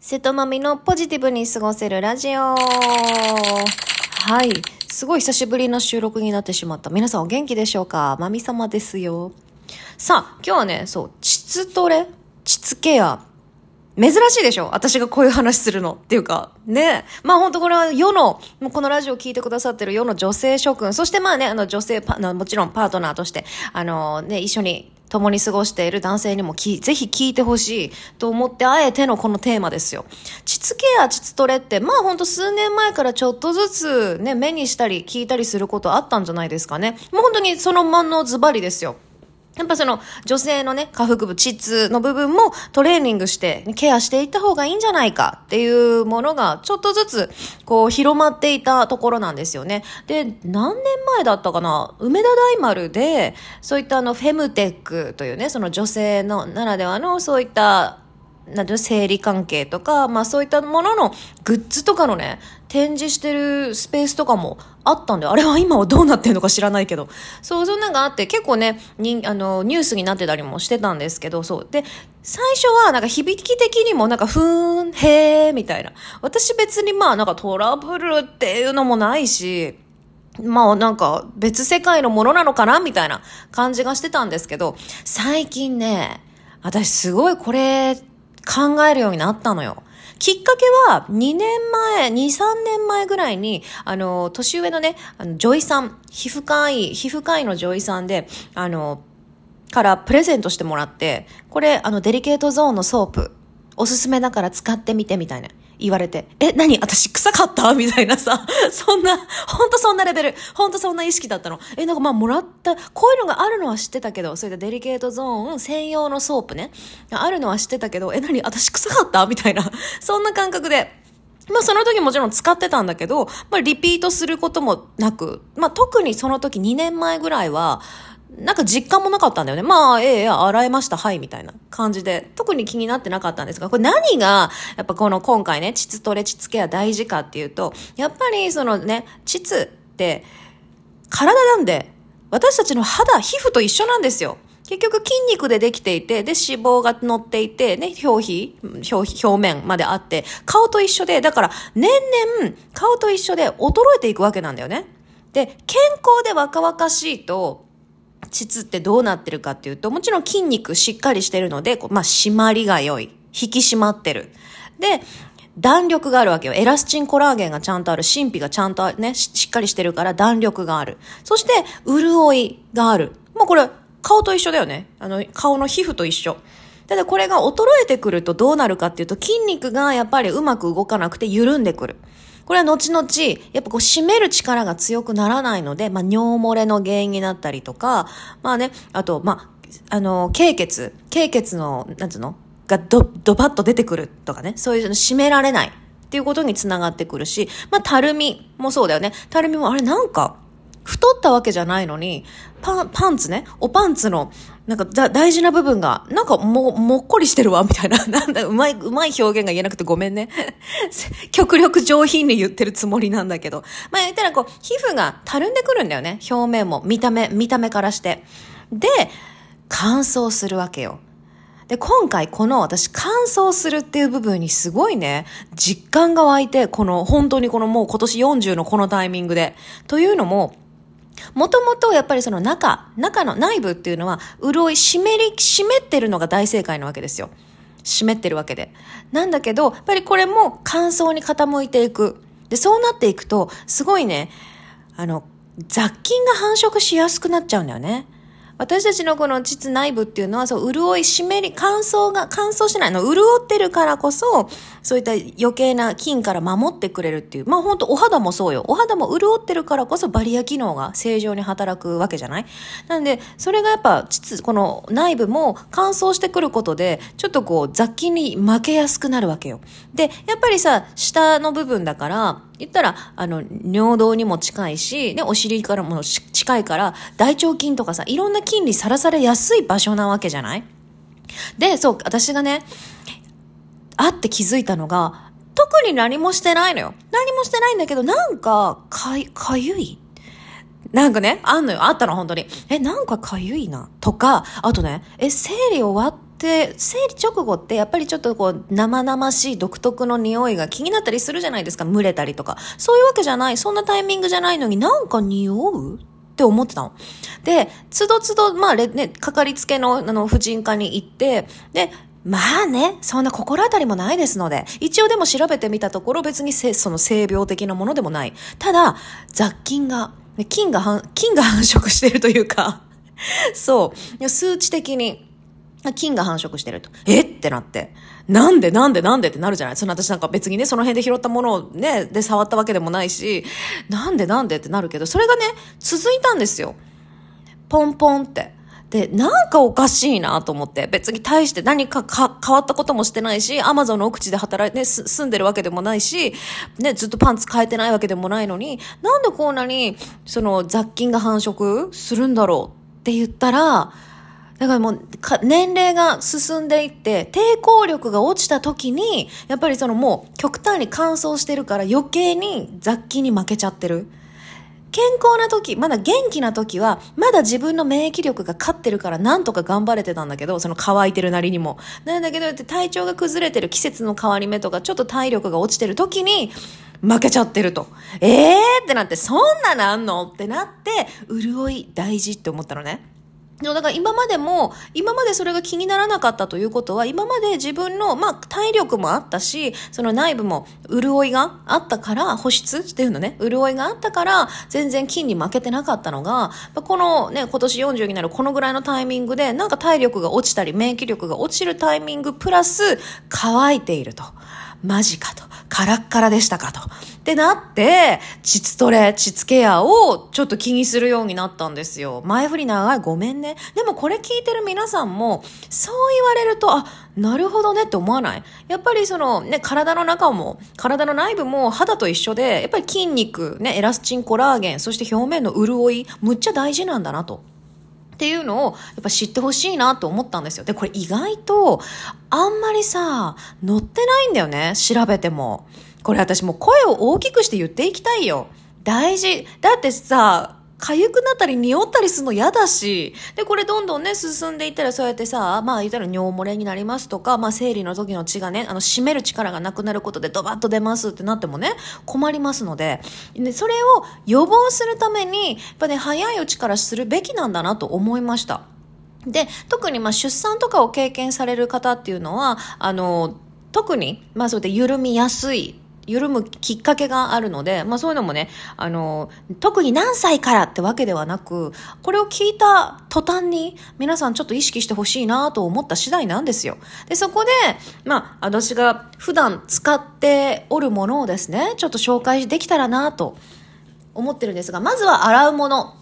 瀬戸まみのポジティブに過ごせるラジオ。はい。すごい久しぶりの収録になってしまった。皆さんお元気でしょうか？まみ様ですよ。さあ、今日はね、そう、膣トレ？膣ケア？珍しいでしょ？私がこういう話するの。っていうか、ね。まあ本当これは世の、もうこのラジオを聞いてくださってる世の女性諸君、そしてまあね、あの女性パ、もちろんパートナーとして、あのね、一緒に共に過ごしている男性にもき、ぜひ聞いてほしいと思って、あえてのこのテーマですよ。膣ケア、膣トレって、まあほんと数年前からちょっとずつね、目にしたり聞いたりすることあったんじゃないですかね。もう本当にそのまんのズバリですよ。やっぱその女性のね、下腹部、膣の部分もトレーニングして、ケアしていった方がいいんじゃないかっていうものがちょっとずつこう広まっていたところなんですよね。で、何年前だったかな？梅田大丸で、そういったあのフェムテックというね、その女性のならではのそういったなんていうの、生理関係とか、まあそういったもののグッズとかのね、展示してるスペースとかもあったんで、あれは今はどうなってんのか知らないけど、そう、そんなのがあって、結構ね、に、あの、ニュースになってたりもしてたんですけど、そう。で、最初はなんか響き的にもなんか、ふーん、へー、みたいな。私別にまあなんかトラブルっていうのもないし、まあなんか別世界のものなのかなみたいな感じがしてたんですけど、最近ね、私すごいこれ考えるようになったのよ。きっかけは、2年前、2、3年前ぐらいに、あの、年上のね、あの、女医さん、皮膚科医、皮膚科医の女医さんで、あの、からプレゼントしてもらって、これ、あの、デリケートゾーンのソープ、おすすめだから使ってみてみたいな。言われて、え、何？私臭かった？みたいなさ、そんな、ほんとそんなレベル、ほんとそんな意識だったの。え、なんかまあもらった、こういうのがあるのは知ってたけど、そういったデリケートゾーン専用のソープね、あるのは知ってたけど、え、何？私臭かった？みたいな、そんな感覚で、まあその時もちろん使ってたんだけど、まあリピートすることもなく、まあ特にその時2年前ぐらいは、なんか実感もなかったんだよね。まあ、ええ洗えました、はい、みたいな感じで、特に気になってなかったんですが、これ何が、やっぱこの今回ね、膣トレ、膣ケア大事かっていうと、やっぱりそのね、膣って、体なんで、私たちの肌、皮膚と一緒なんですよ。結局筋肉でできていて、で脂肪が乗っていて、ね、表皮、表表面まであって、顔と一緒で、だから年々顔と一緒で衰えていくわけなんだよね。で、健康で若々しいと、膣ってどうなってるかっていうと、もちろん筋肉しっかりしてるので、まあ、締まりが良い。引き締まってる。で、弾力があるわけよ。エラスチンコラーゲンがちゃんとある。神秘がちゃんとね、しっかりしてるから弾力がある。そして、潤いがある。もうこれ、顔と一緒だよね。あの、顔の皮膚と一緒。ただこれが衰えてくるとどうなるかっていうと、筋肉がやっぱりうまく動かなくて緩んでくる。これは後々、やっぱこう締める力が強くならないので、まあ尿漏れの原因になったりとか、まあね、あと、まあ、あの、経血、経血の、なんつうの？がド、ドバッと出てくるとかね、そういう締められないっていうことにつながってくるし、まあ、たるみもそうだよね。たるみも、あれなんか、太ったわけじゃないのに、パン、パンツね、おパンツの、なんかだ大事な部分が、なんかも、もっこりしてるわ、みたいな。なんだ、うまい、うまい表現が言えなくてごめんね。極力上品に言ってるつもりなんだけど。まあ言ったらこう、皮膚がたるんでくるんだよね。表面も、見た目、見た目からして。で、乾燥するわけよ。で、今回この私乾燥するっていう部分にすごいね、実感が湧いて、この本当にこのもう今年40のこのタイミングで。というのも、もともとやっぱりその中、中の内部っていうのは、潤い、湿り、湿ってるのが大正解なわけですよ。湿ってるわけで。なんだけど、やっぱりこれも乾燥に傾いていく。で、そうなっていくと、すごいね、あの、雑菌が繁殖しやすくなっちゃうんだよね。私たちのこの膣内部っていうのは、そう、潤い、湿り、乾燥が、乾燥しないの、潤ってるからこそ、そういった余計な菌から守ってくれるっていう。まあ本当お肌もそうよ。お肌も潤ってるからこそバリア機能が正常に働くわけじゃない？なんで、それがやっぱ、膣、この内部も乾燥してくることで、ちょっとこう、雑菌に負けやすくなるわけよ。で、やっぱりさ、下の部分だから、言ったら、あの、尿道にも近いし、ね、お尻からも近いから、大腸菌とかさ、いろんな菌にさらされやすい場所なわけじゃない？で、そう、私がね、あって気づいたのが、特に何もしてないのよ。何もしてないんだけど、なんか、か、かゆい？なんかね、あんのよ。あったの、本当に。え、なんかかゆいな？とか、あとね、え、生理終わっで、生理直後ってやっぱりちょっとこう生々しい独特の匂いが気になったりするじゃないですか。蒸れたりとか。そういうわけじゃない。そんなタイミングじゃないのになんか匂うって思ってたの。で、つどつど、まあ、ね、かかりつけの、あの、婦人科に行って、で、まあね、そんな心当たりもないですので、一応でも調べてみたところ別にせその性病的なものでもない。ただ、雑菌が、菌が、菌が繁殖しているというか、そう、数値的に、菌が繁殖してると。え？ってなって。なんで？なんで？なんで？ってなるじゃないその私なんか別にね、その辺で拾ったものをね、で触ったわけでもないし、なんで？なんで？ってなるけど、それがね、続いたんですよ。ポンポンって。で、なんかおかしいなと思って、別に対して何かか変わったこともしてないし、アマゾンの奥地で働いて、ね、住んでるわけでもないし、ね、ずっとパンツ変えてないわけでもないのに、なんでこんなに、その雑菌が繁殖するんだろうって言ったら、だからもう、年齢が進んでいって、抵抗力が落ちた時に、やっぱりそのもう極端に乾燥してるから余計に雑菌に負けちゃってる。健康な時、まだ元気な時は、まだ自分の免疫力が勝ってるからなんとか頑張れてたんだけど、その乾いてるなりにも。なんだけど、体調が崩れてる季節の変わり目とか、ちょっと体力が落ちてる時に、負けちゃってると。ええーってなって、そんななんの？ってなって、潤い大事って思ったのね。でもだから今までも、今までそれが気にならなかったということは、今まで自分の、まあ、体力もあったし、その内部も潤いがあったから、保湿っていうのね、潤いがあったから、全然菌に負けてなかったのが、このね、今年40になるこのぐらいのタイミングで、なんか体力が落ちたり、免疫力が落ちるタイミング、プラス、乾いていると。マジかと。カラッカラでしたかと。ってなって、膣トレ、膣ケアをちょっと気にするようになったんですよ。前振り長いごめんね。でもこれ聞いてる皆さんも、そう言われると、あ、なるほどねって思わない？やっぱりそのね、体の中も、体の内部も肌と一緒で、やっぱり筋肉、ね、エラスチンコラーゲン、そして表面の潤い、むっちゃ大事なんだなと。っていうのをやっぱ知ってほしいなと思ったんですよ。で、これ意外とあんまりさ、載ってないんだよね。調べても。これ私もう声を大きくして言っていきたいよ。大事。だってさ、痒くなったり匂ったりするの嫌だし、で、これどんどんね、進んでいったらそうやってさ、まあ言ったら尿漏れになりますとか、まあ生理の時の血がね、あの、締める力がなくなることでドバッと出ますってなってもね、困りますので、で、それを予防するために、やっぱね、早いうちからするべきなんだなと思いました。で、特にまあ出産とかを経験される方っていうのは、あの、特に、まあそうで緩みやすい緩むきっかけがあるので、まあそういうのもね、あの、特に何歳からってわけではなく、これを聞いた途端に皆さんちょっと意識してほしいなと思った次第なんですよ。で、そこで、まあ私が普段使っておるものをですね、ちょっと紹介できたらなと思ってるんですが、まずは洗うもの。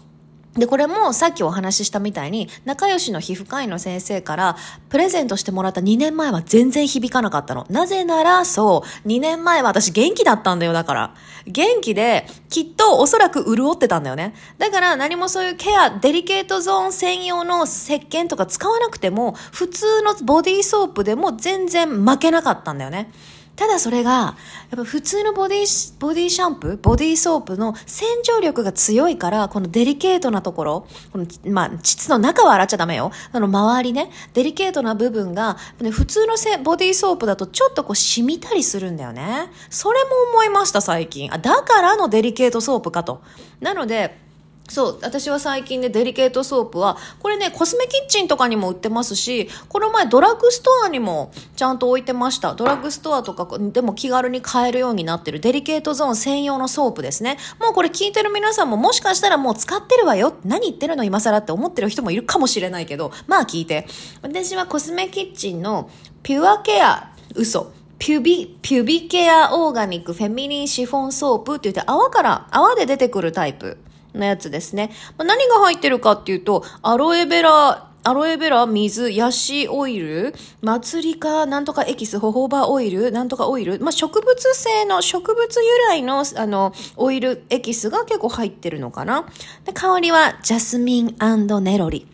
で、これもさっきお話ししたみたいに、仲良しの皮膚科医の先生から、プレゼントしてもらった2年前は全然響かなかったの。なぜなら、そう、2年前は私元気だったんだよ、だから。元気で、きっとおそらく潤ってたんだよね。だから何もそういうケア、デリケートゾーン専用の石鹸とか使わなくても、普通のボディーソープでも全然負けなかったんだよね。ただそれが、やっぱ普通のボディ、ボディシャンプー、ボディーソープの洗浄力が強いから、このデリケートなところ、この、まあ、膣の中は洗っちゃダメよ。あの、周りね、デリケートな部分が、ね、普通のせボディーソープだとちょっとこう染みたりするんだよね。それも思いました、最近。あ、だからのデリケートソープかと。なので、そう。私は最近ね、デリケートソープは、これね、コスメキッチンとかにも売ってますし、この前ドラッグストアにもちゃんと置いてました。ドラッグストアとかでも気軽に買えるようになってるデリケートゾーン専用のソープですね。もうこれ聞いてる皆さんももしかしたらもう使ってるわよ。何言ってるの今更って思ってる人もいるかもしれないけど、まあ聞いて。私はコスメキッチンのピュアケア、嘘。ピュビ、ピュビケアオーガニックフェミニンシフォンソープって言って泡から、泡で出てくるタイプ。のやつですね。まあ、何が入ってるかっていうと、アロエベラ、アロエベラ、水、ヤシオイル、祭りか、なんとかエキス、ホホバオイル、なんとかオイル、まあ、植物性の、植物由来の、あの、オイルエキスが結構入ってるのかな。で香りは、ジャスミンネロリ。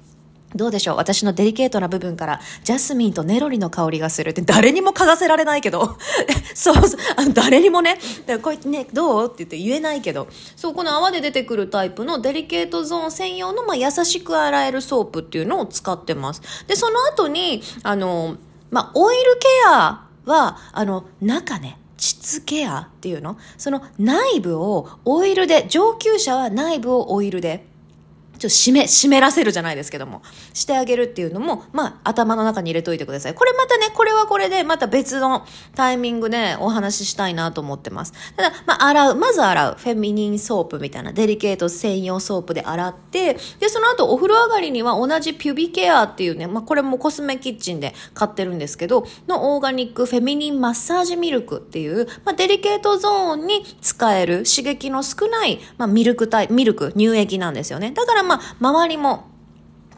どうでしょう？私のデリケートな部分からジャスミンとネロリの香りがするって誰にも嗅がせられないけど。そうそうあの誰にもねこうやってねどう？って言って言えないけど。そうこの泡で出てくるタイプのデリケートゾーン専用の、まあ、優しく洗えるソープっていうのを使ってます。でその後にあのまあオイルケアはあの中ね膣ケアっていうの？その内部をオイルで上級者は内部をオイルでちょっと湿め、湿らせるじゃないですけども、してあげるっていうのも、まあ、頭の中に入れといてください。これまたね、これはこれで、また別のタイミングでお話ししたいなと思ってます。ただ、まあ、洗う、まず洗う、フェミニンソープみたいな、デリケート専用ソープで洗って、で、その後お風呂上がりには同じピュビケアっていうね、まあ、これもコスメキッチンで買ってるんですけど、の organic feminine massage milk っていう、まあ、デリケートゾーンに使える刺激の少ない、まあ、ミルクタイ、ミルク、乳液なんですよね。だからまあ、まあ周りも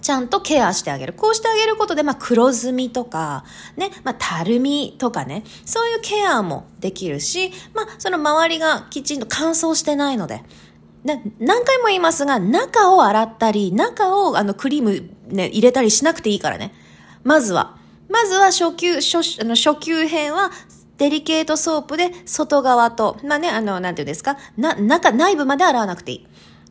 ちゃんとケアしてあげる。こうしてあげることで、まあ、黒ずみとか、ね、まあ、たるみとかね、そういうケアもできるし、まあ、その周りがきちんと乾燥してないので、で何回も言いますが、中を洗ったり、中をあのクリームね、入れたりしなくていいからね。まずは。まずは初級、初あの初級編は、デリケートソープで外側と、まあね、あの、なんていうんですか、な、中、内部まで洗わなくていい。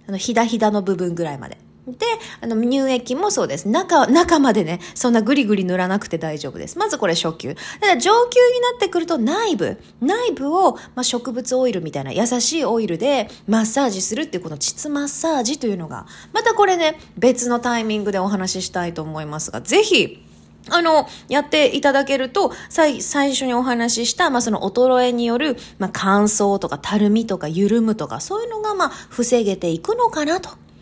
あの、ひだひだの部分ぐらいまで。で、あの、乳液もそうです。中、中までね、そんなグリグリ塗らなくて大丈夫です。まずこれ初級。ただ上級になってくると内部、内部を、まあ、植物オイルみたいな優しいオイルでマッサージするっていうこの膣マッサージというのが、またこれね、別のタイミングでお話ししたいと思いますが、ぜひ、あの、やっていただけると、最、最初にお話しした、まあ、その衰えによる、まあ、乾燥とかたるみとか緩むとか、そういうのが、まあ、防げていくのかなと。